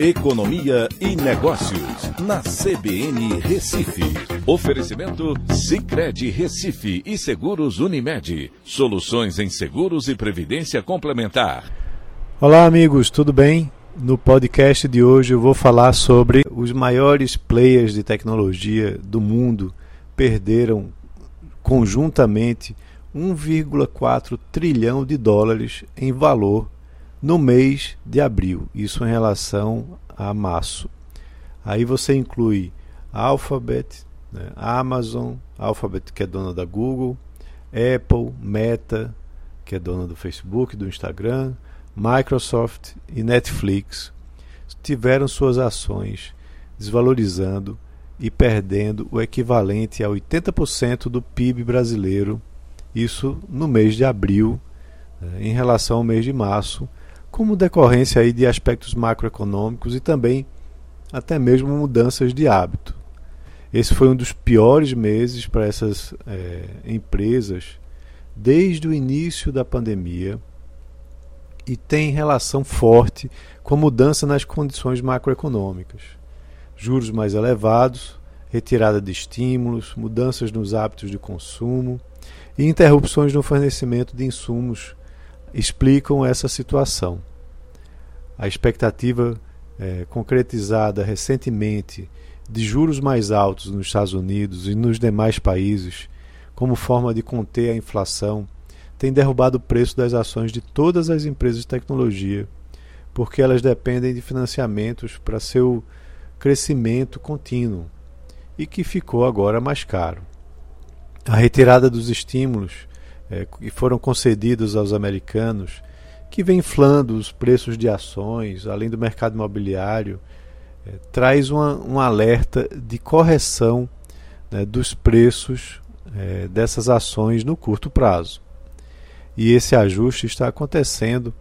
Economia e Negócios, na CBN Recife. Oferecimento Cicred Recife e Seguros Unimed. Soluções em seguros e previdência complementar. Olá, amigos, tudo bem? No podcast de hoje eu vou falar sobre os maiores players de tecnologia do mundo perderam conjuntamente 1,4 trilhão de dólares em valor no mês de abril, isso em relação a março. Aí você inclui Alphabet, né, Amazon, Alphabet que é dona da Google, Apple, Meta, que é dona do Facebook, do Instagram, Microsoft e Netflix tiveram suas ações desvalorizando e perdendo o equivalente a 80% do PIB brasileiro, isso no mês de abril, né, em relação ao mês de março, como decorrência aí de aspectos macroeconômicos e também até mesmo mudanças de hábito. Esse foi um dos piores meses para essas é, empresas desde o início da pandemia e tem relação forte com a mudança nas condições macroeconômicas. Juros mais elevados, retirada de estímulos, mudanças nos hábitos de consumo e interrupções no fornecimento de insumos explicam essa situação. A expectativa é, concretizada recentemente de juros mais altos nos Estados Unidos e nos demais países, como forma de conter a inflação, tem derrubado o preço das ações de todas as empresas de tecnologia, porque elas dependem de financiamentos para seu crescimento contínuo e que ficou agora mais caro. A retirada dos estímulos é, que foram concedidos aos americanos, que vem inflando os preços de ações, além do mercado imobiliário, é, traz uma, um alerta de correção né, dos preços é, dessas ações no curto prazo. E esse ajuste está acontecendo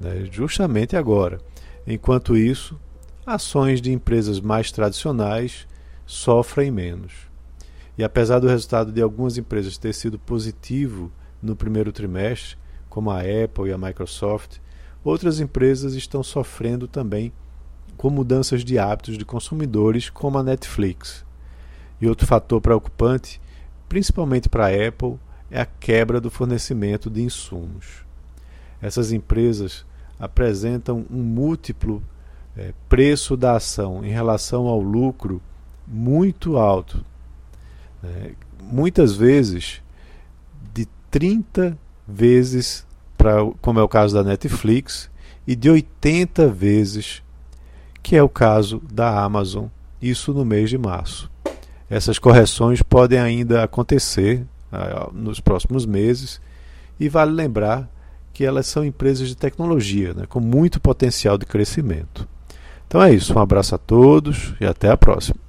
né, justamente agora. Enquanto isso, ações de empresas mais tradicionais sofrem menos. E apesar do resultado de algumas empresas ter sido positivo no primeiro trimestre, como a Apple e a Microsoft, outras empresas estão sofrendo também com mudanças de hábitos de consumidores, como a Netflix. E outro fator preocupante, principalmente para a Apple, é a quebra do fornecimento de insumos. Essas empresas apresentam um múltiplo é, preço da ação em relação ao lucro muito alto. É, muitas vezes 30 vezes, pra, como é o caso da Netflix, e de 80 vezes, que é o caso da Amazon, isso no mês de março. Essas correções podem ainda acontecer uh, nos próximos meses, e vale lembrar que elas são empresas de tecnologia, né, com muito potencial de crescimento. Então é isso, um abraço a todos e até a próxima.